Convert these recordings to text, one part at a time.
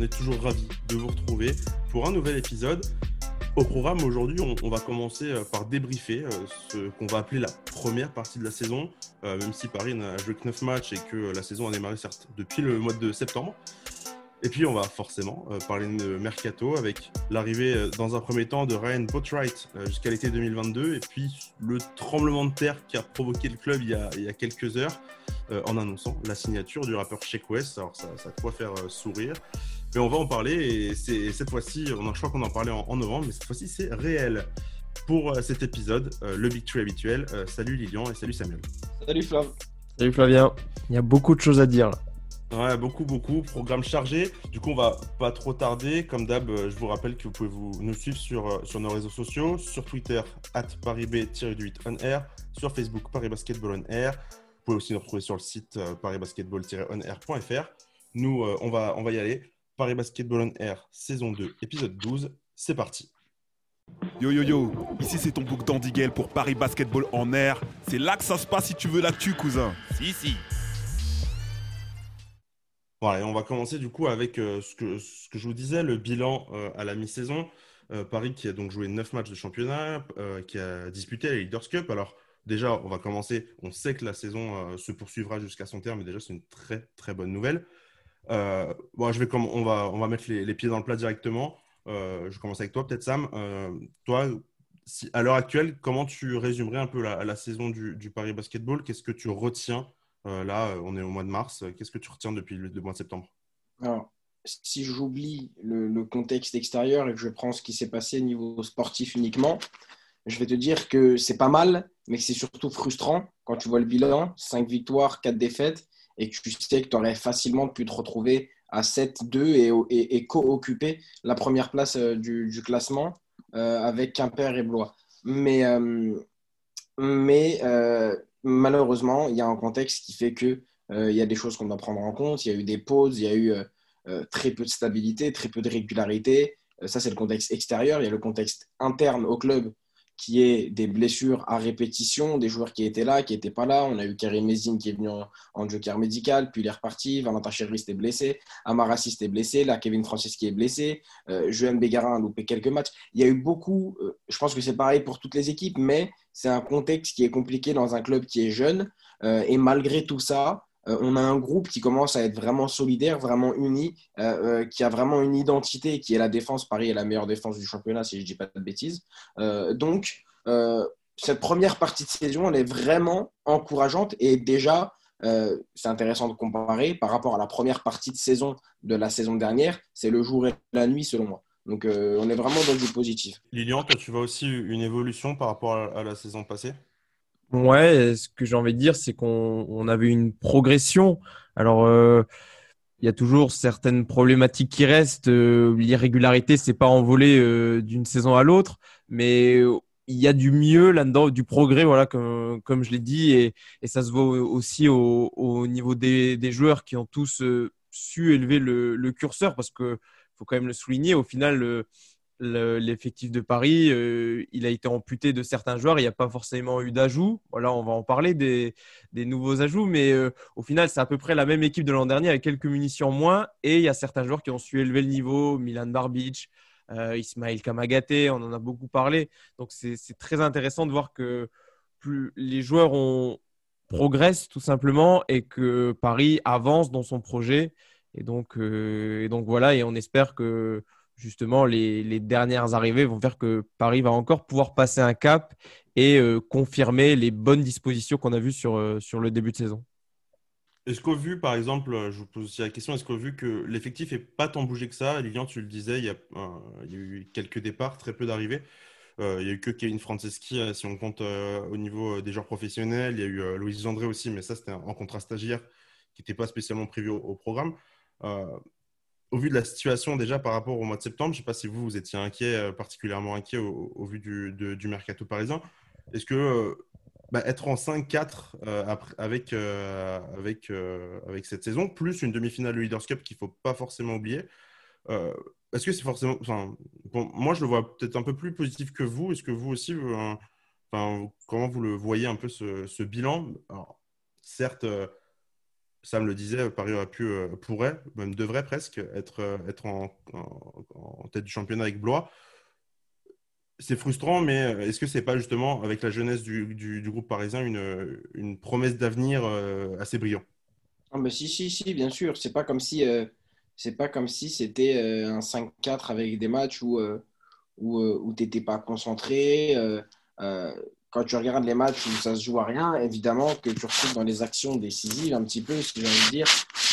on est toujours ravis de vous retrouver pour un nouvel épisode. Au programme aujourd'hui, on, va commencer euh, par débriefer euh, ce qu'on va appeler la première partie de la saison, euh, même si Paris n'a joué que 9 matchs et que la saison a démarré certes depuis le mois de septembre. Et puis on va forcément parler de Mercato avec l'arrivée dans un premier temps de Ryan Botwright jusqu'à l'été 2022 et puis le tremblement de terre qui a provoqué le club il y a, quelques heures en annonçant la signature du rappeur Sheik West. Alors ça, ça quoi faire sourire. Mais on va en parler et c'est cette fois-ci, on je crois qu'on en parlait en, novembre, mais cette fois-ci c'est réel. Pour euh, cet épisode, euh, le Big Tree habituel. Euh, salut Lilian et salut Samuel. Salut Flav. Salut Flavien. Il y a beaucoup de choses à dire Ouais, beaucoup, beaucoup. Programme chargé. Du coup, on va pas trop tarder. Comme d'hab, je vous rappelle que vous pouvez vous, nous suivre sur, sur nos réseaux sociaux, sur Twitter, at parib-8 on air, sur Facebook, Paris Basketball on air. Vous pouvez aussi nous retrouver sur le site parisbasketball-on-air.fr. Nous, on, va, on va y aller. Paris Basketball on Air, saison 2, épisode 12. C'est parti. Yo yo yo, ici c'est ton book d'Andigel pour Paris Basketball en air. C'est là que ça se passe si tu veux l'actu, cousin. Si, si. Voilà, on va commencer du coup avec euh, ce, que, ce, que, je vous disais, le bilan euh, à la mi-saison. Euh, Paris qui a donc joué 9 matchs de championnat, qui a disputé la Leaders Cup. Alors, déjà, on va commencer. On sait que la saison se poursuivra jusqu'à son terme, mais déjà, c'est une très très bonne nouvelle. Euh, bon, je vais on va on va mettre les, pieds dans le plat directement. Euh, je commence avec toi, peut-être Sam. Euh, toi, à l'heure actuelle, comment tu résumerais un peu la, saison du, Paris Basketball? Qu'est-ce que tu retiens Là, on est au mois de mars. Qu'est-ce que tu retiens depuis le, mois de septembre? Si j'oublie le, contexte extérieur et que je prends ce qui s'est passé au niveau sportif uniquement, je vais te dire que c'est pas mal, mais que c'est surtout frustrant quand tu vois le bilan 5 victoires, 4 défaites et que tu sais que tu aurais facilement pu te retrouver à 7-2 et, et, co-occuper la première place euh, du, classement euh, avec Quimper et Blois. Mais, euh, mais malheureusement, il y a un contexte qui fait qu'il il y a des choses qu'on doit prendre en compte. Il y a eu des pauses, il y a eu très peu de stabilité, très peu de régularité. ça, c'est le contexte extérieur. Il y a le contexte interne au club qui est des blessures à répétition, des joueurs qui étaient là, qui n'étaient pas là. On a eu Karim Mezine qui est venu en, joker médical, puis il est reparti. Valentin Chéris était blessé. Amarassi était blessé. Là, Kevin Francis qui est blessé. Euh, Johan Bégarin a loupé quelques matchs. Il y a eu beaucoup, euh, je pense que c'est pareil pour toutes les équipes, mais c'est un contexte qui est compliqué dans un club qui est jeune. Euh, et malgré tout ça, euh, on a un groupe qui commence à être vraiment solidaire, vraiment uni, euh, euh, qui a vraiment une identité qui est la défense. Paris est la meilleure défense du championnat, si je ne dis pas de bêtises. donc, cette première partie de saison, elle est vraiment encourageante et déjà, c'est intéressant de comparer par rapport à la première partie de saison de la saison dernière. C'est le jour et la nuit, selon moi. Donc, on est vraiment dans du positif. Lilian, toi, tu vois aussi une évolution par rapport à la saison passée? Ouais, ce que j'ai envie de dire, c'est qu'on on avait une progression. Alors, euh, il y a toujours certaines problématiques qui restent. Euh, L'irrégularité, c'est pas envolé euh, d'une saison à l'autre, mais il y a du mieux là-dedans, du progrès, voilà, comme, comme je l'ai dit, et, et, ça se voit aussi au, au niveau des, des, joueurs qui ont tous euh, su élever le, le, curseur, parce que faut quand même le souligner. Au final, l'effectif de Paris, euh, il a été amputé de certains joueurs. Il n'y a pas forcément eu d'ajout. Voilà, on va en parler des, nouveaux ajouts, mais euh, au final, c'est à peu près la même équipe de l'an dernier avec quelques munitions moins. Et il y a certains joueurs qui ont su élever le niveau. Milan Barbic, euh, Ismail Kamagaté, on en a beaucoup parlé. Donc c'est très intéressant de voir que plus les joueurs progressent tout simplement et que Paris avance dans son projet. Et donc, et donc voilà, et on espère que justement, les, dernières arrivées vont faire que Paris va encore pouvoir passer un cap et euh, confirmer les bonnes dispositions qu'on a vues sur, euh, sur le début de saison. Est-ce qu'au vu, par exemple, je vous pose aussi la question, est-ce qu'au vu que l'effectif n'est pas tant bougé que ça, Lilian, tu le disais, il y, a, eu quelques départs, très peu d'arrivées. Euh, il n'y a eu que Kevin Franceschi, si on compte au niveau des joueurs professionnels. Il y a eu Louis André aussi, mais ça, c'était en contrat stagiaire qui n'était pas spécialement prévu au, programme au vu de la situation déjà par rapport au mois de septembre, je ne sais pas si vous, vous étiez inquiet, euh, particulièrement inquiet au, vu du, du, mercato parisien. Est-ce que euh, bah, être en 5-4 euh, avec, avec, avec cette saison, plus une demi-finale de Leaders Cup qu'il ne faut pas forcément oublier, est-ce que c'est forcément. moi, je le vois peut-être un peu plus positif que vous. Est-ce que vous aussi, comment vous le voyez un peu ce, ce bilan? Certes Sam le disait, Paris aurait pu, pourrait, même devrait presque, être, être en, tête du championnat avec Blois. C'est frustrant, mais est-ce que c'est pas justement, avec la jeunesse du, groupe parisien, une, une promesse d'avenir assez brillante ah bah si, si, si, bien sûr. C'est pas comme si pas comme si c'était un 5-4 avec des matchs où, où, où tu n'étais pas concentré quand tu regardes les matchs où ça se joue à rien, évidemment que tu retrouves dans les actions décisives un petit peu, si j'ai envie de dire,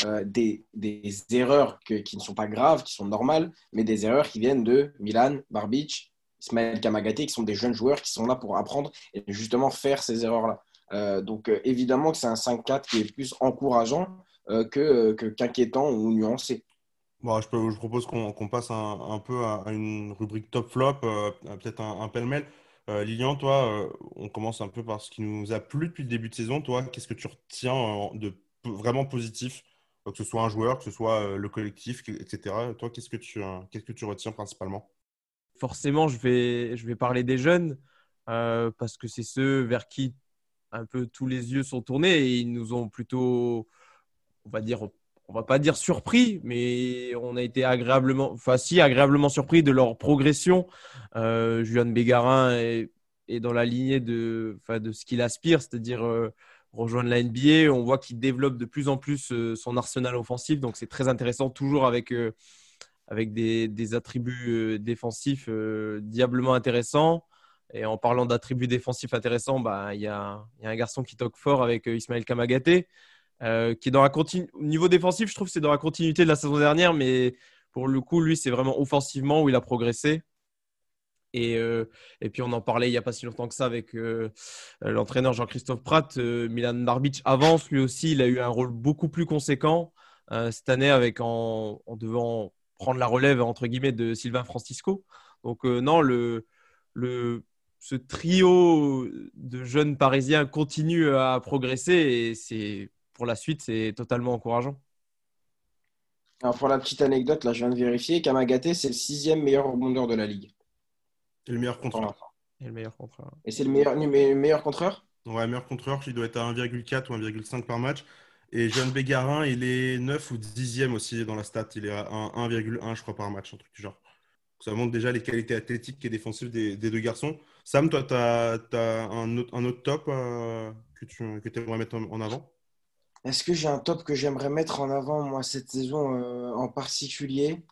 euh, des, des, erreurs qui ne sont pas graves, qui sont normales, mais des erreurs qui viennent de Milan, Barbic, Ismaël Kamagaté, qui sont des jeunes joueurs qui sont là pour apprendre et justement faire ces erreurs-là. Euh, donc euh, évidemment que c'est un 5-4 qui est plus encourageant que qu'inquiétant ou nuancé. Bon, je, propose qu'on passe un, peu à, une rubrique top flop, peut-être un pêle-mêle. Euh, Lilian, toi, euh, on commence un peu par ce qui nous a plu depuis le début de saison. Toi, qu'est-ce que tu retiens de vraiment positif, euh, que ce soit un joueur, que ce soit le collectif, etc. Toi, qu'est-ce que tu, retiens principalement? Forcément, je vais, je vais parler des jeunes parce que c'est ceux vers qui un peu tous les yeux sont tournés et ils nous ont plutôt, on va dire, on va pas dire surpris, mais on a été agréablement, enfin si, agréablement surpris de leur progression. Euh, Julian Bégarin est, dans la lignée de, ce qu'il aspire, c'est-à-dire euh, rejoindre la NBA. On voit qu'il développe de plus en plus euh, son arsenal offensif, donc c'est très intéressant, toujours avec, euh, avec des, attributs défensifs diablement intéressants. Et en parlant d'attributs défensifs intéressants, bah, il y, a, y, a un garçon qui toque fort avec Ismaël Kamagaté. Euh, qui est dans la au niveau défensif, je trouve que c'est dans la continuité de la saison dernière, mais pour le coup, lui, c'est vraiment offensivement où il a progressé. Et, euh, et, puis on en parlait il n'y a pas si longtemps que ça avec euh, l'entraîneur Jean-Christophe Pratt. Milan Barbic avance, lui aussi, il a eu un rôle beaucoup plus conséquent cette année avec en, en, devant prendre la relève entre guillemets de Sylvain Francisco. Donc non, le, le, ce trio de jeunes Parisiens continue à progresser et c'est pour la suite, c'est totalement encourageant. Alors pour la petite anecdote, là, je viens de vérifier, Kamagaté, c'est le sixième meilleur rebondeur de la ligue. Et le meilleur contreur. Et le meilleur contreur. Et c'est le meilleur, meilleur contreur? Ouais, meilleur contreur, il doit être à 1,4 ou 1,5 par match. Et Jeanne Bégarin, il est 9 ou 10e aussi dans la stat. Il est à 1,1, je crois, par match, un truc du genre. Ça montre déjà les qualités athlétiques et défensives des, deux garçons. Sam, toi, tu as, un, autre, un, autre, top euh, que tu que aimerais mettre en avant? Est-ce que j'ai un top que j'aimerais mettre en avant, moi, cette saison euh, en particulier?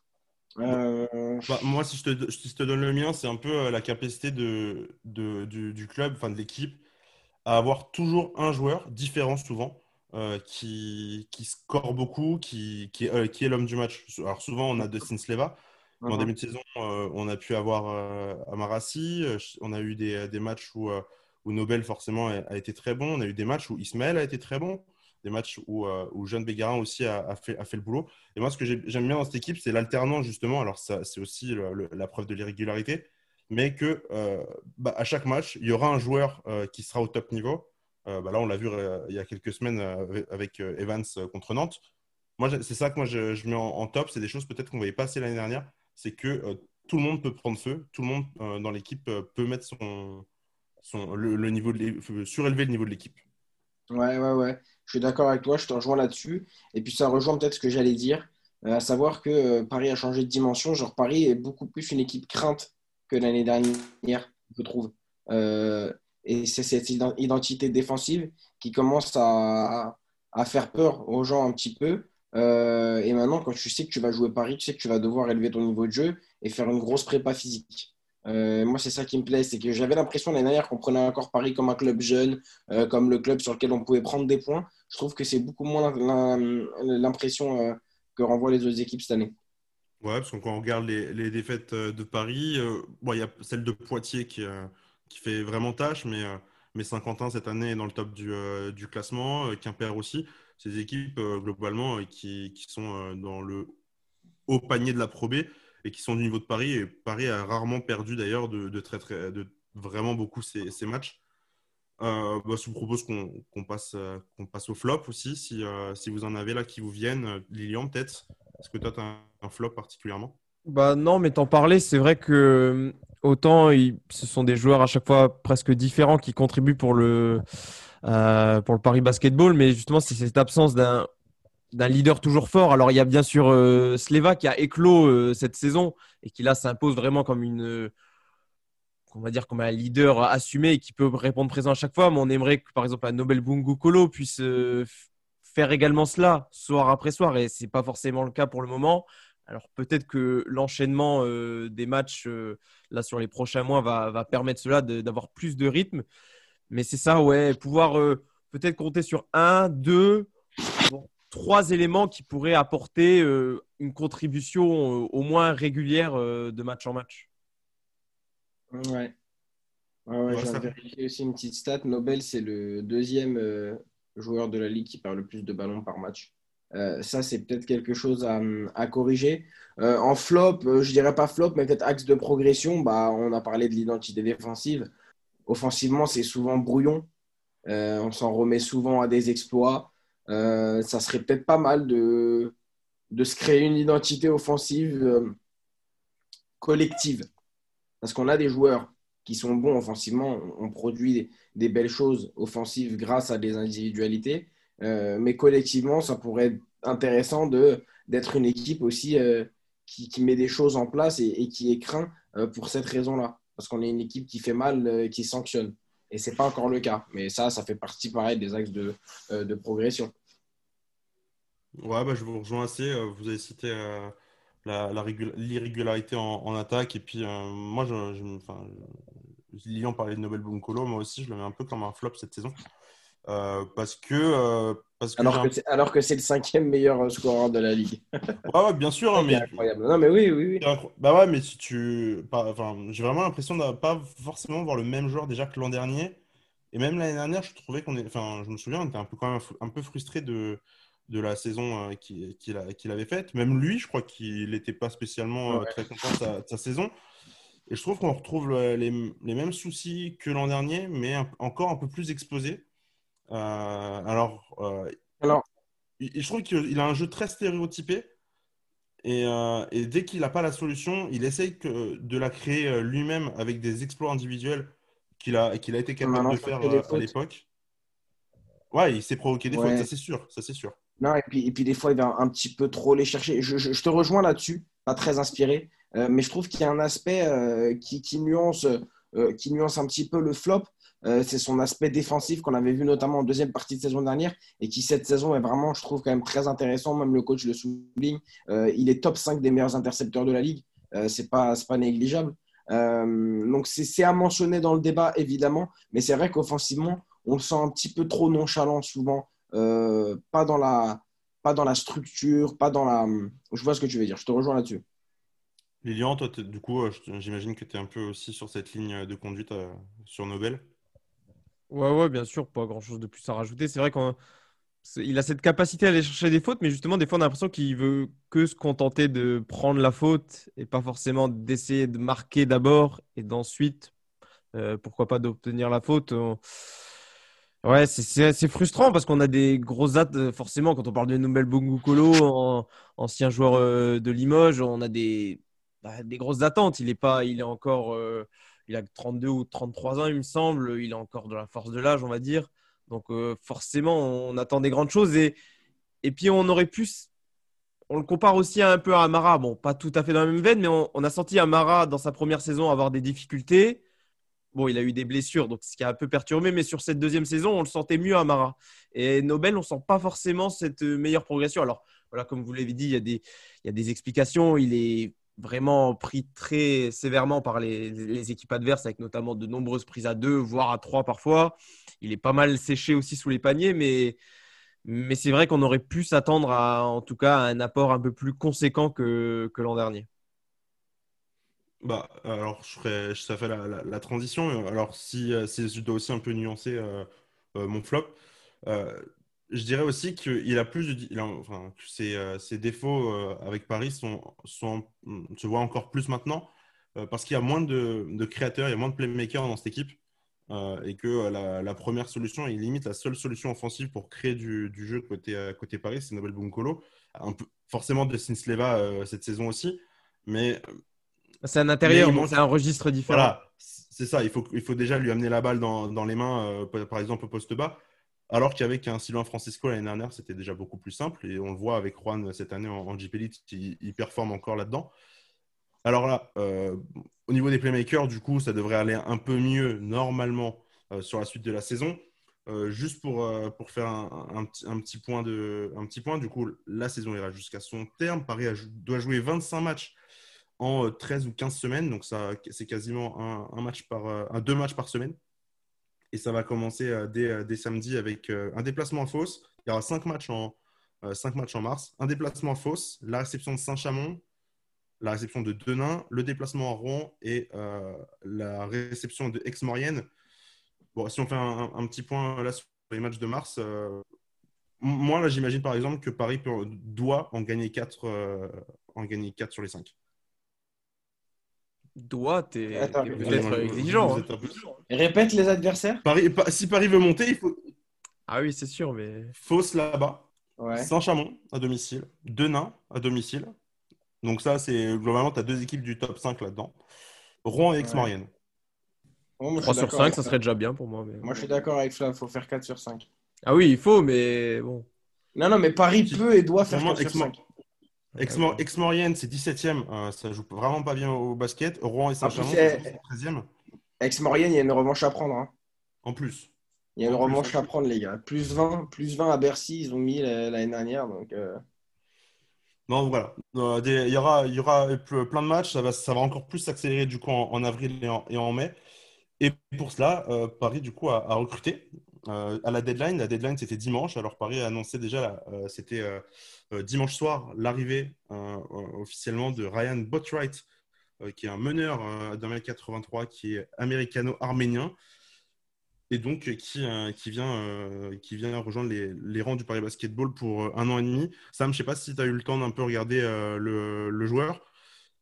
Euh, bah, Moi, si je, te, te, donne le mien, c'est un peu euh, la capacité de, du, club, enfin de l'équipe, à avoir toujours un joueur, différent souvent, qui, qui, score beaucoup, qui, qui, est l'homme du match. Alors souvent, on a Dustin Sleva. En uh-huh. début de saison, on a pu avoir Amarassi. On a eu des, des matchs où, où Nobel, forcément, a, a, été très bon. On a eu des matchs où Ismaël a été très bon des matchs où, euh, où Jeanne Bégarin aussi a, fait, le boulot. Et moi, ce que j'aime bien dans cette équipe, c'est l'alternance, justement. Alors, c'est aussi la preuve de l'irrégularité, mais que euh, bah, à chaque match, il y aura un joueur euh, qui sera au top niveau. Bah, là, on l'a vu il y a quelques semaines avec Evans contre Nantes. Moi, c'est ça que moi, je, mets en, top. C'est des choses peut-être qu'on ne voyait pas assez l'année dernière. C'est que tout le monde peut prendre feu. Tout le monde dans l'équipe peut mettre son, le, niveau surélever le niveau de l'équipe. Ouais, ouais, ouais. Je suis d'accord avec toi, je te rejoins là-dessus. Et puis ça rejoint peut-être ce que j'allais dire, euh, à savoir que euh, Paris a changé de dimension. Genre Paris est beaucoup plus une équipe crainte que l'année dernière, je trouve. Euh, et c'est cette identité défensive qui commence à, à, faire peur aux gens un petit peu. et maintenant, quand tu sais que tu vas jouer Paris, tu sais que tu vas devoir élever ton niveau de jeu et faire une grosse prépa physique. Euh, moi, c'est ça qui me plaît, c'est que j'avais l'impression l'année dernière qu'on prenait encore Paris comme un club jeune, euh, comme le club sur lequel on pouvait prendre des points. Je trouve que c'est beaucoup moins l'impression euh, que renvoient les autres équipes cette année. Ouais, parce que quand on regarde les, défaites de Paris, bon, il y a celle de Poitiers qui, fait vraiment tâche, mais, mais Saint-Quentin cette année est dans le top du, classement, Quimper aussi. Ces équipes, globalement, qui, qui, sont dans le haut panier de la Pro et qui sont du niveau de Paris. Et Paris a rarement perdu d'ailleurs de, très, très, de vraiment beaucoup ces, matchs. Euh, bah, je vous propose qu'on passe, euh, qu'on passe au flop aussi, si, euh, si, vous en avez là qui vous viennent. Lilian, peut-être? Est-ce que toi, tu as un, flop particulièrement? Bah Non, mais t'en parlais, c'est vrai que autant ce sont des joueurs à chaque fois presque différents qui contribuent pour le, pour le Paris Basketball, mais justement, c'est cette absence d'un d'un leader toujours fort. Alors, il y a bien sûr euh, Sleva qui a éclos euh, cette saison et qui là s'impose vraiment comme une. euh, on va dire comme un leader assumé et qui peut répondre présent à chaque fois. Mais on aimerait que, par exemple, un Nobel Bungu Kolo puisse euh, faire également cela soir après soir. Et c'est pas forcément le cas pour le moment. Alors, peut-être que l'enchaînement des matchs là sur les prochains mois va, permettre cela d'avoir plus de rythme. Mais c'est ça, ouais, pouvoir peut-être compter sur un, deux, trois éléments qui pourraient apporter euh, une contribution euh, au moins régulière euh, de match en match. Ouais. Ouais, ouais, Ouais, ça- vérifier aussi une petite stat. Nobel, c'est le deuxième euh, joueur de la ligue qui perd le plus de ballons par match. Euh, ça, c'est peut-être quelque chose à, à corriger. Euh, en flop, euh, je dirais pas flop, mais peut-être axe de progression. Bah, on a parlé de l'identité défensive. Offensivement, c'est souvent brouillon. Euh, on s'en remet souvent à des exploits. Euh, ça serait peut-être pas mal de, se créer une identité offensive euh, collective. Parce qu'on a des joueurs qui sont bons offensivement, on produit des, belles choses offensives grâce à des individualités. Euh, mais collectivement, ça pourrait être intéressant d'être une équipe aussi qui, met des choses en place et, et qui est craint pour cette raison-là. Parce qu'on est une équipe qui fait mal, euh, qui sanctionne. Et ce n'est pas encore le cas. Mais ça, ça fait partie, pareil, des axes de, euh, de progression. Ouais, bah, je vous rejoins assez. Euh, Vous avez cité euh, la, la régul- l'irrégularité en, attaque. Et puis, moi, je, enfin, Lilian parlait de Nobel Bunkolo. Moi aussi, je le mets un peu comme un flop cette saison. Euh, parce que, euh, parce que Alors que, c'est, alors que c'est le cinquième meilleur scoreur de la ligue. Ouais, ouais, bien sûr, hein, C'est mais incroyable. Non, mais oui, oui, oui. Bah ouais, mais si tu. Enfin, j'ai vraiment l'impression de pas forcément voir le même joueur déjà que l'an dernier. Et même l'année dernière, je trouvais qu'on est. Enfin, je me souviens, on était un peu quand même un peu frustré de, de la saison euh, qu'il avait faite. Même lui, je crois qu'il n'était pas spécialement euh, Ouais. très content de sa, de sa saison. Et je trouve qu'on retrouve le- les, les mêmes soucis que l'an dernier, mais un- encore un peu plus exposés. Euh, alors, euh, Alors, je trouve qu'il a un jeu très stéréotypé. Et, euh, et dès qu'il n'a pas la solution, il essaye que, de la créer lui-même avec des exploits individuels qu'il a, qu'il a été capable de faire à l'époque. Ouais, il s'est provoqué des Ouais. fautes, ça c'est sûr, ça c'est sûr. Non, et puis, et puis des fois, il va un petit peu trop les chercher. Je, je- je te rejoins là-dessus, pas très inspiré, euh, mais je trouve qu'il y a un aspect euh, qui, qui nuance, qui nuance un petit peu le flop. Euh, c'est son aspect défensif qu'on avait vu notamment en deuxième partie de saison dernière et qui cette saison est vraiment, je trouve, quand même très intéressant. Même le coach le souligne. Euh, il est top 5 des meilleurs intercepteurs de la ligue. Euh, c'est pas, pas négligeable. Euh, donc c'est à mentionner dans le débat, évidemment, mais c'est vrai qu'offensivement, on le sent un petit peu trop nonchalant souvent. Pas dans la pas dans la structure, pas dans la. Je vois ce que tu veux dire. Je te rejoins là-dessus. Lilian, toi, du coup, j'imagine que tu es un peu aussi sur cette ligne de conduite sur Nobel. Ouais, ouais, bien sûr, pas grand-chose de plus à rajouter. C'est vrai qu'il a cette capacité à aller chercher des fautes, mais justement, des fois, on a l'impression qu'il veut que se contenter de prendre la faute et pas forcément d'essayer de marquer d'abord et d'ensuite, euh, pourquoi pas, d'obtenir la faute. On- Ouais, c'est- frustrant parce qu'on a des grosses dates, euh, forcément, quand on parle de Nobel Bongukolo, en- ancien joueur euh, de Limoges, on a des, bah, des grosses attentes. Il est pas, il est encore, il a 32 ou 33 ans, il me semble. Il a encore de la force de l'âge, on va dire. Donc, euh, forcément, on attend des grandes choses. Et, et puis, on aurait pu. On le compare aussi un peu à Amara. Bon, pas tout à fait dans la même veine, mais on, on a senti Amara dans sa première saison avoir des difficultés. Bon, il a eu des blessures, donc ce qui a un peu perturbé, mais sur cette deuxième saison, on le sentait mieux Amara. Et Nobel, on sent pas forcément cette euh, meilleure progression. Alors, voilà, comme vous l'avez dit, il y, a des, il y a des explications. Il est vraiment pris très sévèrement par les, les équipes adverses, avec notamment de nombreuses prises à deux, voire à trois parfois. Il est pas mal séché aussi sous les paniers, mais, mais c'est vrai qu'on aurait pu s'attendre à, en tout cas, à un apport un peu plus conséquent que, que l'an dernier. Bah, alors, je ferai, ça fait la, transition. Alors, si, euh, si je dois aussi un peu nuancer euh, euh, mon flop, je dirais aussi qu'il a plus de, il a- enfin, que ses, euh, ses défauts euh, avec Paris sont, sont, se voient encore plus maintenant euh, parce qu'il y a moins de, de créateurs, il y a moins de playmakers dans cette équipe et que la, la première solution, et limite la seule solution offensive pour créer du, du jeu côté, côté Paris, c'est Nobel Bunkolo. Un peu, forcément de Sleva euh, cette saison aussi, mais C'est un intérieur, Mais il c'est un registre différent. voilà, c'est ça. Il faut, il faut déjà lui amener la balle dans, dans les mains, par exemple au poste bas. Alors qu'avec un Sylvain Francisco l'année dernière, c'était déjà beaucoup plus simple. Et on le voit avec Juan cette année en, en JP il, performe encore là-dedans. Alors là, euh, au niveau des playmakers, du coup, ça devrait aller un peu mieux normalement euh, sur la suite de la saison. Euh, juste pour, faire un, petit- point du coup, la saison ira jusqu'à son terme. Paris doit jouer 25 matchs en euh, 13 ou 15 semaines. Donc, c'est quasiment deux matchs par semaine. Et ça va commencer euh, dès, euh, dès samedi avec euh, un déplacement en fausse. Il y aura 5 matchs en, cinq matchs en mars. Un déplacement en fausse, la réception de Saint-Chamond, la réception de Denain, le déplacement à Rouen et la réception de Aix-Maurienne. Bon, si on fait un, petit point là sur les matchs de mars, moi là j'imagine par exemple que Paris doit en gagner 4 en gagner quatre sur les 5. Doit, t'es peut-être exigeant. vous hein. êtes un peu- Répète les adversaires. Paris, pa- si Paris veut monter, il faut Ah oui, c'est sûr, mais Fausse là-bas, Ouais. Saint-Chamond à domicile, Denain à domicile. Donc ça, c'est globalement, tu as deux équipes du top 5 là-dedans. Rouen et Aix-Maurienne. Bon, moi, je 3 suis sur d'accord 5, avec ça serait déjà bien pour moi. mais- Moi, je suis d'accord avec Flav. Il faut faire 4 sur 5. Ah oui, il faut, mais bon. Non, non, mais Paris peut et doit faire Vraiment, 4 sur Aix-Maur- 5. Aix-Maurienne, c'est 17e. euh, ça joue vraiment pas bien au basket. Rouen et Saint-Chamond, plus, c'est- c'est 13e. Ex-Maurienne, il y a une revanche à prendre. hein. En plus. Il y a une En revanche à prendre, les gars. Plus 20, plus 20 à Bercy, ils ont mis la- l'année dernière. Donc, euh, Non, voilà. Euh, des- Il y aura, il y aura ple- plein de matchs. Ça va, ça va encore plus s'accélérer du coup en, en avril et en, et en mai. Et pour cela, euh, Paris du coup a, a recruté euh, à la deadline. La deadline c'était dimanche. Alors Paris a annoncé déjà, euh, c'était dimanche soir, l'arrivée euh, euh, officiellement de Ryan Botwright, euh, qui est un meneur euh, d'un mètre 83, qui est américano-arménien. Et donc euh, qui, euh, vient, euh, rejoindre les, rangs du Paris Basketball pour euh, un an et demi. Sam, je ne sais pas si tu as eu le temps d'un peu regarder euh, le, joueur.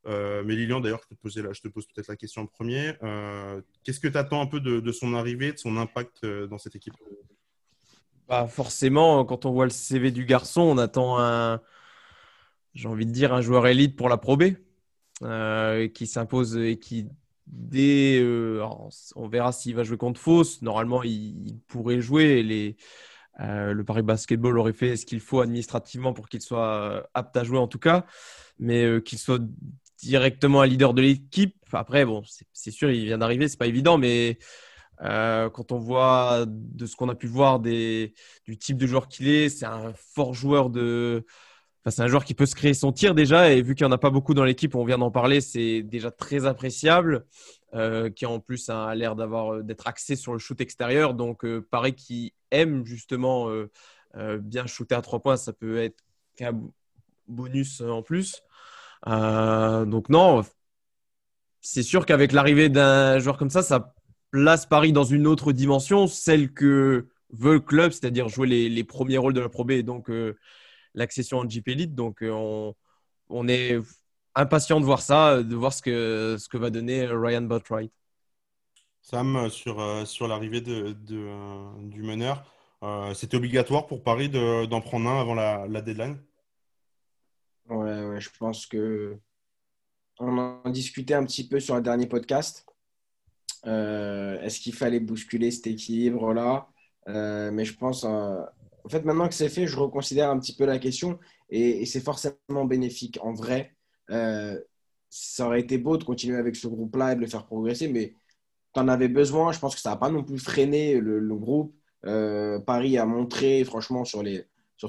Euh, mais Lilian, d'ailleurs, je te, pose peut-être la question en premier. Euh, Qu'est-ce que tu attends un peu de, son arrivée, de son impact euh, dans cette équipe? Bah forcément, quand on voit le CV du garçon, on attend un, j'ai envie de dire, un joueur élite pour la euh, qui s'impose et qui, dès, euh, on verra s'il va jouer contre Fausse. Normalement, il, pourrait jouer. Les, euh, le Paris Basketball aurait fait ce qu'il faut administrativement pour qu'il soit apte à jouer en tout cas, mais qu'il soit directement un leader de l'équipe. Après, bon, c'est c'est sûr, il vient d'arriver, c'est pas évident, mais euh, quand on voit de ce qu'on a pu voir du type de joueur qu'il est, c'est un fort joueur de. Enfin, c'est un joueur qui peut se créer son tir déjà, et vu qu'il n'y en a pas beaucoup dans l'équipe, on vient d'en parler, c'est déjà très appréciable. euh, qui en plus a l'air d'avoir euh, d'être axé sur le shoot extérieur. Donc, euh, pareil, qui aime justement bien shooter à trois points, ça peut être qu'un bonus en plus. Donc, non, c'est sûr qu'avec l'arrivée d'un joueur comme ça, ça place Paris dans une autre dimension, celle que veut le club, c'est-à-dire jouer les, les premiers rôles de la Pro B et donc euh, l'accession en JP Elite. Donc euh, on, on est impatient de voir ça, de voir ce que, ce que va donner Ryan Botwright. Sam, euh, sur, euh, sur l'arrivée de, de, euh, du meneur, euh, c'était obligatoire pour Paris de- d'en prendre un avant la, la deadline? Ouais, ouais, je pense que on en discutait un petit peu sur le dernier podcast. Euh, Est-ce qu'il fallait bousculer cet équilibre-là? Euh, Mais je pense, euh, en fait, maintenant que c'est fait, je reconsidère un petit peu la question et, c'est forcément bénéfique. En vrai, ça aurait été beau de continuer avec ce groupe-là et de le faire progresser, mais tu en avais besoin. Je pense que ça n'a pas non plus freiné le, groupe. Paris a montré, franchement, sur,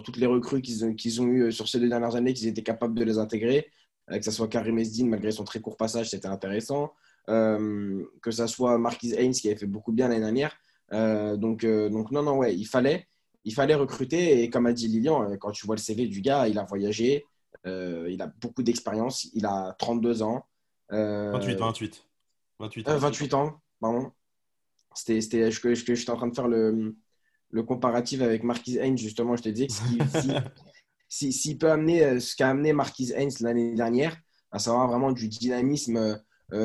toutes les recrues qu'ils ont, eues sur ces deux dernières années, qu'ils étaient capables de les intégrer. Euh, que ce soit Karim Esdin, malgré son très court passage, c'était intéressant. Euh, que ce soit Marquis Haynes, qui avait fait beaucoup bien l'année dernière. Euh, donc, euh, donc, non, non, ouais, il fallait, il fallait recruter. Et comme a dit Lilian, quand tu vois le CV du gars, il a voyagé, il a beaucoup d'expérience, il a 32 ans. Euh, 28, 28. 28, euh, 28 ans, pardon. C'était, c'était, je, je- j'étais en train de faire le, le comparatif avec Marquis Haynes, justement. Je te disais s'il, si- si- s'il peut amener ce qu'a amené Marquis Haynes l'année dernière, à savoir vraiment du dynamisme,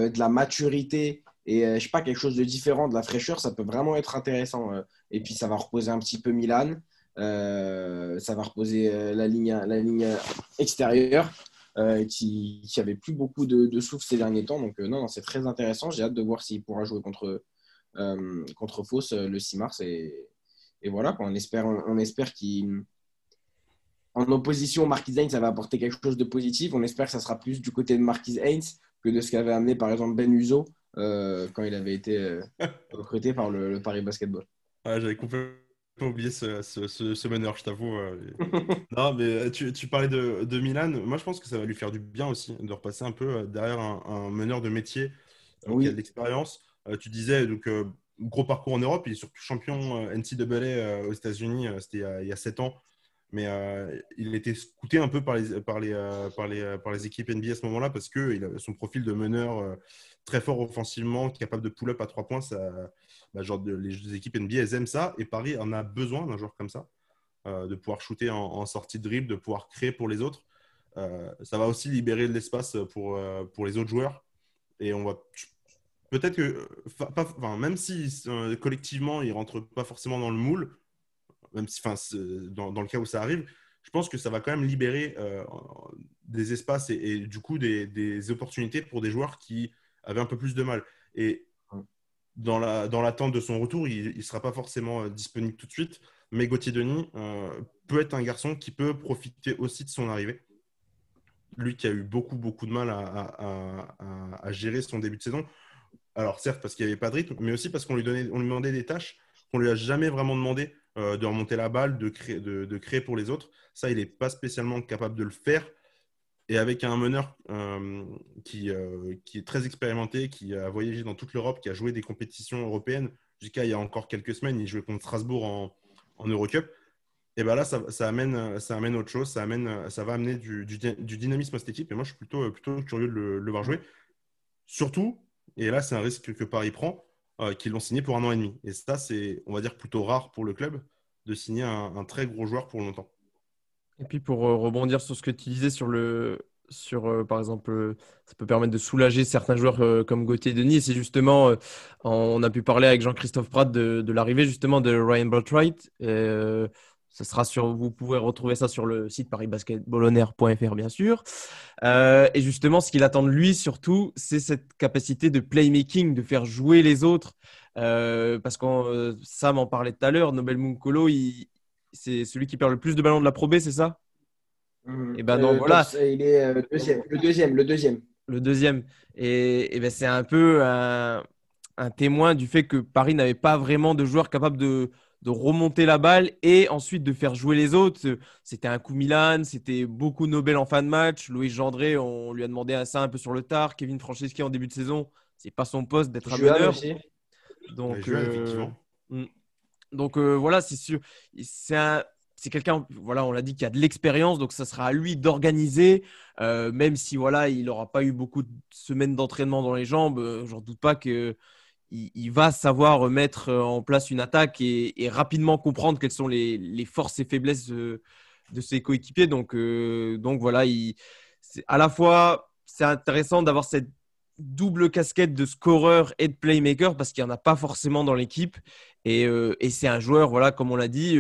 de la maturité et euh, je sais pas, quelque chose de différent, de la fraîcheur, ça peut vraiment être intéressant. euh. Et puis ça va reposer un petit peu Milan, euh, ça va reposer euh, la ligne, la ligne extérieure. euh, qui, qui avait plus beaucoup de, souffle ces derniers temps. Donc, euh, non, c'est très intéressant. J'ai hâte de voir s'il pourra jouer contre, euh, contre euh, le 6 mars. Et, et voilà, on espère, on, espère qu'il. En opposition, Marquis Heinz, ça va apporter quelque chose de positif. On espère que ça sera plus du côté de Marquis Heinz que de ce qu'avait amené par exemple Ben Uzo euh, quand il avait été euh, recruté par le, Paris Basketball. J'avais complètement oublié ce, ce, meneur, je t'avoue. Euh, non, mais tu, tu parlais de, de, Milan. Moi, je pense que ça va lui faire du bien aussi de repasser un peu derrière un, meneur de métier qui a de l'expérience. tu disais, donc, gros parcours en Europe. Il est surtout champion NCAA aux États-Unis. C'était il, y a 7 ans mais euh, il était scouté un peu par les, par les, euh, par les, par les équipes NBA à ce moment-là parce que son profil de meneur euh, très fort offensivement, capable de pull-up à trois points. Ça, bah, genre les équipes NBA, elles aiment ça et Paris en a besoin d'un joueur comme ça, de pouvoir shooter en, sortie de dribble, de pouvoir créer pour les autres. ça va aussi libérer de l'espace pour, pour les autres joueurs et on va peut-être que, enfin, même si collectivement ils rentrent pas forcément dans le moule, même si, enfin, dans, dans, le cas où ça arrive, je pense que ça va quand même libérer euh, des espaces et, du coup des, des, opportunités pour des joueurs qui avaient un peu plus de mal. Et dans l'attente la, dans de son retour, il ne sera pas forcément euh, disponible tout de suite, mais Gauthier Denis euh, peut être un garçon qui peut profiter aussi de son arrivée. Lui qui a eu beaucoup, beaucoup de mal à, à, à gérer son début de saison. Alors certes parce qu'il n'y avait pas de rythme, mais aussi parce qu'on lui, donnait, on lui demandait des tâches qu'on lui a jamais vraiment demandé. Euh, de remonter la balle, de créer, de, créer pour les autres. Ça, il n'est pas spécialement capable de le faire. Et avec un meneur euh, qui, euh, qui, est très expérimenté, qui a voyagé dans toute l'Europe, qui a joué des compétitions européennes, jusqu'à il y a encore quelques semaines, il jouait contre Strasbourg en, en Eurocup. Et bien là, ça, amène, ça amène autre chose, ça, amène, ça va amener du, du, dynamisme à cette équipe. Et moi, je suis plutôt, plutôt curieux de le voir jouer. Surtout, et là, c'est un risque que Paris prend, euh, qui l'ont signé pour un an et demi. Et ça, c'est, on va dire, plutôt rare pour le club de signer un, très gros joueur pour longtemps. Et puis pour euh, rebondir sur ce que tu disais sur le, sur euh, par exemple, ça peut permettre de soulager certains joueurs comme Gauthier Denis. Et c'est justement, on a pu parler avec Jean-Christophe Pratt de, de l'arrivée justement de Ryan Boltright. Ça sera sur, vous pouvez retrouver ça sur le site parisbasketballonaire.fr bien sûr. Euh, et justement, ce qu'il attend de lui surtout, c'est cette capacité de playmaking, de faire jouer les autres. Euh, parce que euh, Sam en parlait tout à l'heure, Nobel Munkolo, c'est celui qui perd le plus de ballons de la Pro c'est ça? Mmh. Et eh ben non, voilà. Il est le deuxième, le deuxième, le deuxième. Le deuxième. Et, et ben c'est un peu un, un témoin du fait que Paris n'avait pas vraiment de joueurs capables de de remonter la balle et ensuite de faire jouer les autres. C'était un coup Milan, c'était beaucoup Nobel en fin de match. Louis Gendré, on lui a demandé ça un peu sur le tard. Kevin Franceschi en début de saison, c'est pas son poste d'être un meneur. Donc, euh, hmm. donc euh, voilà, c'est sûr. C'est un, c'est quelqu'un, voilà, on l'a dit, qui a de l'expérience, donc ça sera à lui d'organiser, euh, même si voilà, il n'aura pas eu beaucoup de semaines d'entraînement dans les jambes. J'en doute pas que il, va savoir mettre euh, en place une attaque et, rapidement comprendre quelles sont les, forces et faiblesses de, ses coéquipiers. Donc, euh, donc voilà, il, à la fois, c'est intéressant d'avoir cette double casquette de scoreur et de playmaker parce qu'il n'y en a pas forcément dans l'équipe. Et, euh, c'est un joueur, voilà, comme on l'a dit,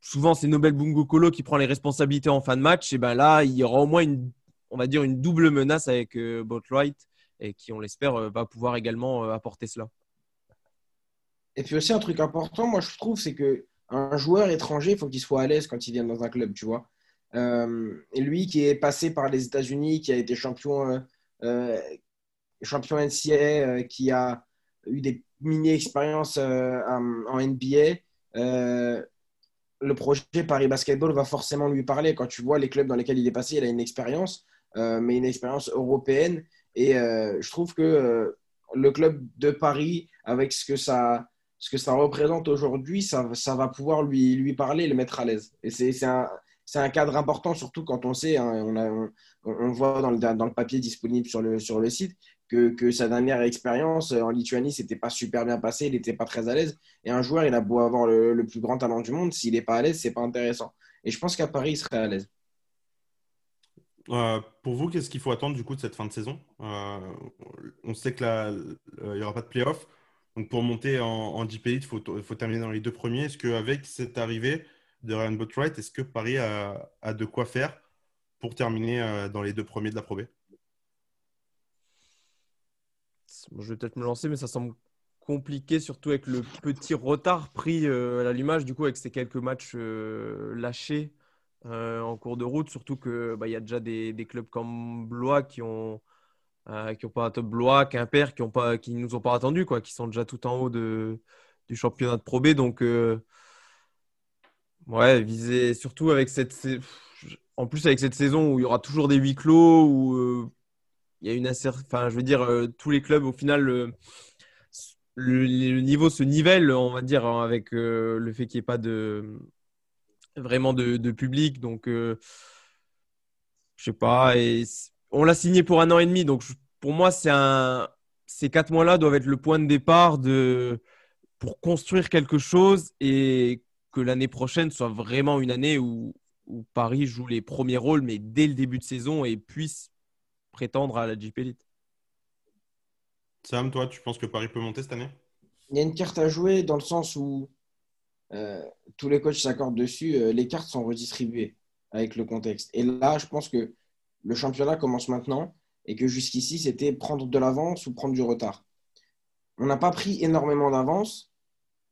souvent c'est Nobel Bungo Kolo qui prend les responsabilités en fin de match. Et ben là, il y aura au moins une, on va dire, une double menace avec Boatwright et qui, on l'espère, euh, va pouvoir également euh, apporter cela. Et puis aussi un truc important, moi je trouve, c'est que un joueur étranger, il faut qu'il soit à l'aise quand il vient dans un club, tu vois. Euh, lui qui est passé par les États-Unis, qui a été champion, champion NCAA, qui a eu des mini-expériences en NBA, le projet Paris Basketball va forcément lui parler. Quand tu vois les clubs dans lesquels il est passé, il a une expérience, mais une expérience européenne. Et euh, je trouve que euh, le club de Paris, avec ce que ça, ce que ça représente aujourd'hui, ça, va pouvoir lui, parler, le mettre à l'aise. Et c'est un, cadre important, surtout quand on sait, hein, on, a, voit dans le, papier disponible sur le, site, que, sa dernière expérience en Lituanie, c'était pas super bien passé, il n'était pas très à l'aise. Et un joueur, il a beau avoir le, le plus grand talent du monde, s'il n'est pas à l'aise, c'est pas intéressant. Et je pense qu'à Paris, il serait à l'aise. Euh, pour vous, qu'est-ce qu'il faut attendre du coup de cette fin de saison? Euh, On sait que là, il n'y aura pas de playoff. Donc pour monter en, en il faut, terminer dans les deux premiers. Est-ce qu'avec cette arrivée de Ryan Botwright, est-ce que Paris a, de quoi faire pour terminer euh, dans les deux premiers de la Pro Je vais peut-être me lancer, mais ça semble compliqué, surtout avec le petit retard pris euh, à l'allumage, du coup, avec ces quelques matchs euh, lâchés euh, en cours de route. Surtout qu'il bah, y a déjà des, clubs comme Blois qui ont, qui ont pas top Blois, Quimper, qui ne qui nous ont pas attendus, quoi, qui sont déjà tout en haut de, du championnat de Pro B. Donc, ouais, viser surtout avec cette. En plus, avec cette saison où il y aura toujours des huis clos, où il y a une enfin, je veux dire, tous les clubs, au final, le, niveau se nivelle, on va dire, avec euh, le fait qu'il n'y ait pas de vraiment de, public. Donc, euh, je sais pas. Et on l'a signé pour un an et demi. Donc, pour moi, c'est un, ces quatre mois-là doivent être le point de départ de, pour construire quelque chose et que l'année prochaine soit vraiment une année où, où Paris joue les premiers rôles, mais dès le début de saison et puisse prétendre à la Jeep Elite. Sam, toi, tu penses que Paris peut monter cette année? Il y a une carte à jouer dans le sens où euh, tous les coachs s'accordent dessus. Euh, les cartes sont redistribuées avec le contexte. Et là, je pense que le championnat commence maintenant et que jusqu'ici, c'était prendre de l'avance ou prendre du retard. On n'a pas pris énormément d'avance.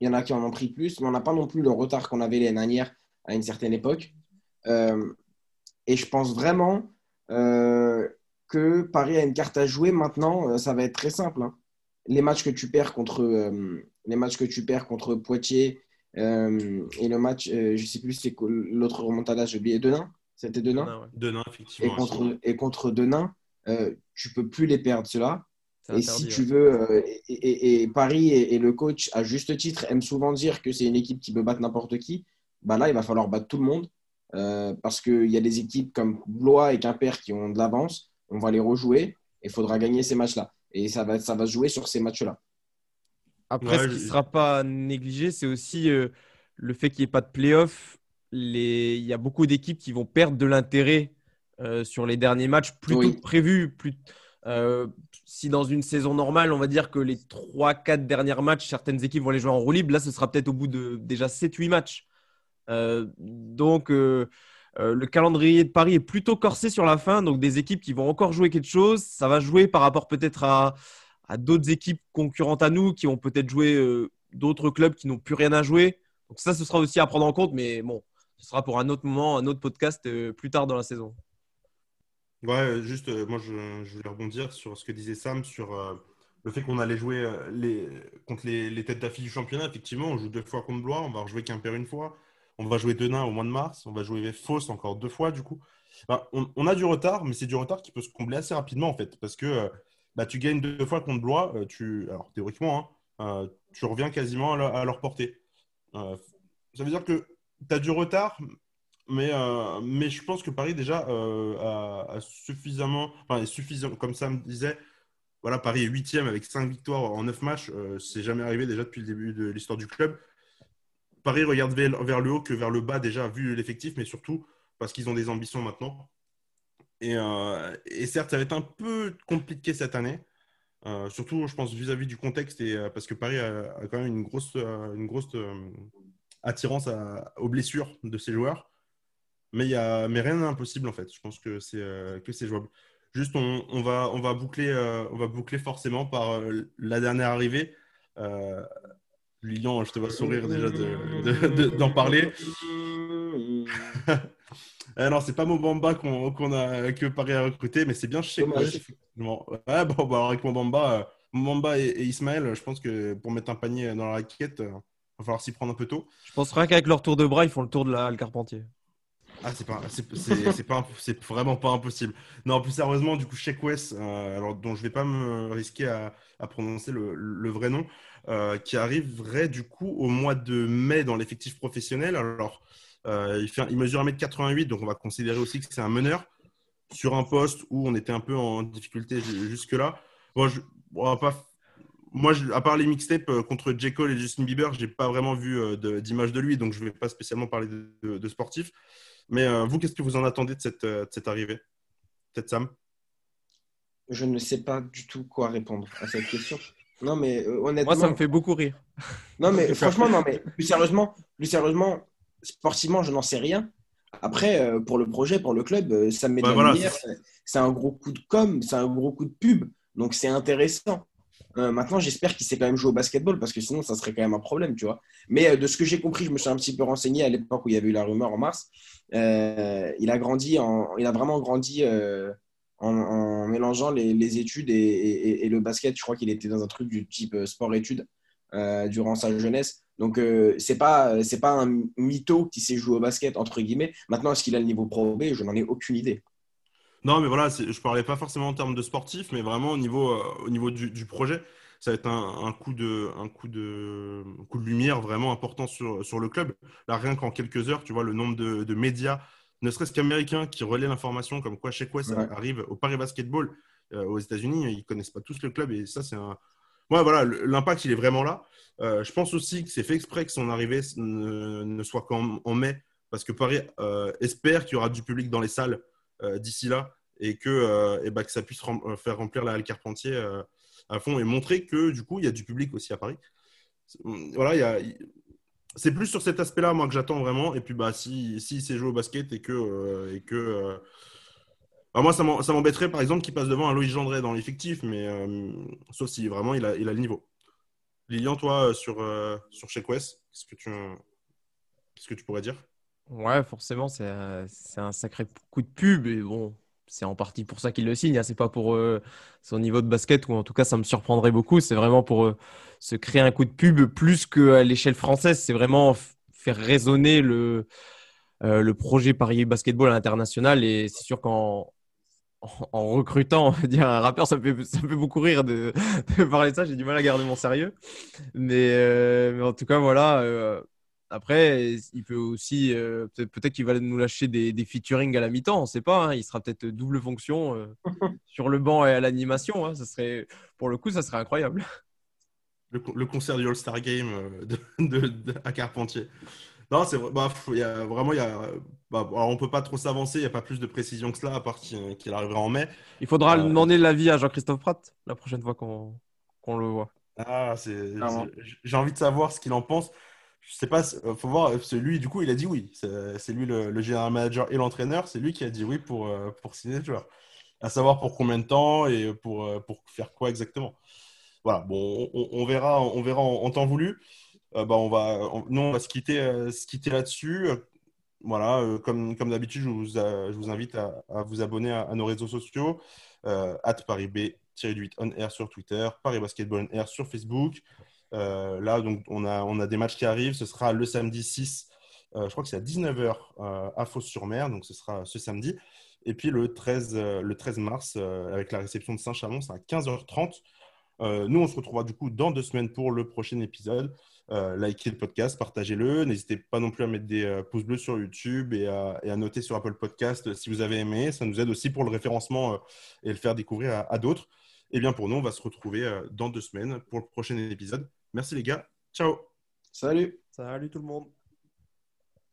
Il y en a qui en ont pris plus, mais on n'a pas non plus le retard qu'on avait l'année dernière à une certaine époque. Euh, et je pense vraiment que Paris a une carte à jouer maintenant, ça va être très simple. Hein. Les matchs que tu perds contre, les matchs que tu perds contre Poitiers euh, et le match, je ne sais plus, c'est l'autre remontada, j'ai oublié, Denain. C'était Denain Denain, effectivement. Et contre, et contre Denain, tu peux plus les perdre, cela. Et si tu veux, et, Paris et, le coach, à juste titre, aiment souvent dire que c'est une équipe qui peut battre n'importe qui. Bah là, il va falloir battre tout le monde parce qu'il y a des équipes comme Blois et Quimper qui ont de l'avance on va les rejouer et il faudra gagner ces matchs-là. Et ça va, ça va jouer sur ces matchs-là. Après, ce qui ne sera pas négligé, c'est aussi euh, le fait qu'il n'y ait pas de playoff. Les... Il y a beaucoup d'équipes qui vont perdre de l'intérêt euh, sur les derniers matchs plutôt que prévu. Plus... Euh, si dans une saison normale, on va dire que les 3-4 derniers matchs, certaines équipes vont les jouer en roue libre, là, ce sera peut-être au bout de déjà 7-8 matchs. donc, euh, le calendrier de Paris est plutôt corsé sur la fin, donc des équipes qui vont encore jouer quelque chose. Ça va jouer par rapport peut-être à, d'autres équipes concurrentes à nous qui ont peut-être joué euh, d'autres clubs qui n'ont plus rien à jouer. Donc ça, ce sera aussi à prendre en compte, mais bon, ce sera pour un autre moment, un autre podcast euh, plus tard dans la saison. Ouais, juste, moi, je, voulais rebondir sur ce que disait Sam sur le fait qu'on allait jouer contre les, les têtes d'affiche du championnat. Effectivement, on joue deux fois contre Blois, on va rejouer Quimper une fois. On va jouer Denain au mois de mars. On va jouer Fausse encore deux fois, du coup. Bah, on, a du retard, mais c'est du retard qui peut se combler assez rapidement, en fait. Parce que euh, bah, tu gagnes deux fois contre Blois. Euh, tu, alors, théoriquement, hein, euh, tu reviens quasiment à, leur portée. ça veut dire que tu as du retard, mais, je pense que Paris, déjà, a, suffisamment. Enfin, comme ça me disait. Voilà, Paris est huitième avec cinq victoires en neuf matchs. c'est jamais arrivé déjà depuis le début de l'histoire du club. Paris regarde vers le haut que vers le bas déjà, vu l'effectif, mais surtout parce qu'ils ont des ambitions maintenant. Et, euh, certes, ça va être un peu compliqué cette année, euh, surtout, je pense, vis-à-vis du contexte, et, euh, parce que Paris a, quand même une grosse, attirance aux blessures de ses joueurs. Mais, y a, mais rien n'est impossible, en fait. Je pense que c'est jouable. Juste, on, va, on, va boucler, on va boucler forcément par la dernière arrivée. Lilian, je te vois sourire déjà d'en de, parler. eh non, c'est pas Mobamba qu'on a, que Paris a recruté, mais c'est bien chez moi. Ouais, bon, bah, avec Mobamba, euh, et, Ismaël, je pense que pour mettre un panier dans la raquette, il euh, va falloir s'y prendre un peu tôt. Je pense rien qu'avec leur tour de bras, ils font le tour de la Carpentier. Ah, c'est pas, c'est pas, c'est vraiment pas impossible. Non, plus sérieusement, du coup, Sheik West, euh, alors dont je vais pas me risquer à, à prononcer le, le, vrai nom, euh, qui arriverait du coup au mois de mai dans l'effectif professionnel. Alors, euh, il, fait, il mesure 1m88, donc on va considérer aussi que c'est un meneur sur un poste où on était un peu en difficulté jusque-là. Bon, je, pas, moi, à part les mixtapes euh, contre J. Cole et Justin Bieber, j'ai pas vraiment vu d'image de, lui, donc je vais pas spécialement parler de, de, sportif. Mais vous, qu'est-ce que vous en attendez de cette, de cette arrivée? Peut-être Sam? Je ne sais pas du tout quoi répondre à cette question. Non, mais euh, honnêtement. Moi, ça me fait beaucoup rire. Non, mais franchement, non, mais plus sérieusement, plus sérieusement sportivement, je n'en sais rien. Après, euh, pour le projet, pour le club, euh, ça me met de la lumière. C'est un gros coup de com, c'est un gros coup de pub. Donc, c'est intéressant. Euh, maintenant, j'espère qu'il sait quand même jouer au basketball parce que sinon, ça serait quand même un problème, tu vois. Mais euh, de ce que j'ai compris, je me suis un petit peu renseigné à l'époque où il y avait eu la rumeur en mars. Euh, il a grandi, en, il a vraiment grandi en, en, mélangeant les, les études et, et, et, le basket. Je crois qu'il était dans un truc du type sport-études durant sa jeunesse. Donc, c'est pas, c'est pas un mytho qui sait jouer au basket, entre guillemets. Maintenant, est-ce qu'il a le niveau pro B? Je n'en ai aucune idée. Non, mais voilà, je parlais pas forcément en termes de sportif, mais vraiment au niveau, euh, au niveau du, projet. Ça va être un, coup de, un coup de, coup de lumière vraiment important sur, sur le club. Là, rien qu'en quelques heures, tu vois le nombre de, médias, ne serait-ce qu'américains, qui relaient l'information comme quoi chez quoi ça arrive au Paris Basketball euh, aux États-Unis. Ils connaissent pas tous le club et ça, c'est un. Voilà, l'impact, il est vraiment là. Euh, je pense aussi que c'est fait exprès que son arrivée ne, soit qu'en mai, parce que Paris espère qu'il y aura du public dans les salles euh, d'ici là et que, euh, bah, ça puisse euh, faire remplir la halle Carpentier à fond et montrer que du coup il y a du public aussi à Paris. Voilà, y a, c'est plus sur cet aspect-là, moi, que j'attends vraiment. Et puis, bah, si, si c'est joué au basket et que bah, moi, ça m'embêterait, par exemple, qu'il passe devant un Loïs Gendré dans l'effectif, mais sauf si vraiment il a, le niveau. Lilian, toi, sur, sur Check West, qu'est-ce que tu, que tu pourrais dire? Ouais, forcément, c'est un sacré coup de pub. Et bon, c'est en partie pour ça qu'il le signe. Hein. C'est pas pour euh, son niveau de basket, ou en tout cas, ça me surprendrait beaucoup. C'est vraiment pour euh, se créer un coup de pub plus qu'à l'échelle française. C'est vraiment faire résonner le, euh, le projet Paris Basketball à l'international. Et c'est sûr qu'en en, recrutant, dire, un rappeur, ça me fait, ça fait beaucoup rire de, parler de ça. J'ai du mal à garder mon sérieux. Mais, mais en tout cas, voilà après, il peut aussi, euh, peut-être qu'il va nous lâcher des, des featuring à la mi-temps, on ne sait pas. Hein. il sera peut-être double fonction euh, sur le banc et à l'animation. Hein. ça serait, pour le coup, ça serait incroyable. Le, concert du All-Star Game euh, de, à Carpentier. Non, c'est bah, y a, vraiment, il y a, bah, on peut pas trop s'avancer, il n'y a pas plus de précision que cela, à part qu'il arrivera en mai. Il faudra demander l'avis à Jean-Christophe Pratt la prochaine fois qu'on le voit. Ah, j'ai envie de savoir ce qu'il en pense je sais pas, euh, faut voir. Lui, du coup, il a dit oui. C'est lui le, le général manager et l'entraîneur. C'est lui qui a dit oui pour, euh, pour signer le joueur. À savoir pour combien de temps et pour, euh, pour faire quoi exactement. Voilà, bon, on, verra, on verra en, temps voulu. Bah, on va, nous, on va se quitter, se quitter là-dessus. Voilà, comme, comme d'habitude, je vous, je vous invite à, vous abonner à, nos réseaux sociaux. at Paris B-8 on air sur Twitter, Paris Basketball on air sur Facebook. Euh, là, donc, on a, on a des matchs qui arrivent. Ce sera le samedi 6, euh, je crois que c'est à 19h euh, à Fos-sur-Mer, donc ce sera ce samedi. Et puis le 13, le 13 mars, avec la réception de Saint-Chamond, c'est à 15h30. nous, on se retrouvera du coup dans deux semaines pour le prochain épisode. Likez le podcast, partagez-le. N'hésitez pas non plus à mettre des pouces bleus sur YouTube et à, et à, noter sur Apple Podcast si vous avez aimé. Ça nous aide aussi pour le référencement et le faire découvrir à, à d'autres. Et bien pour nous, on va se retrouver dans deux semaines pour le prochain épisode. Merci les gars. Ciao. Salut. Salut tout le monde.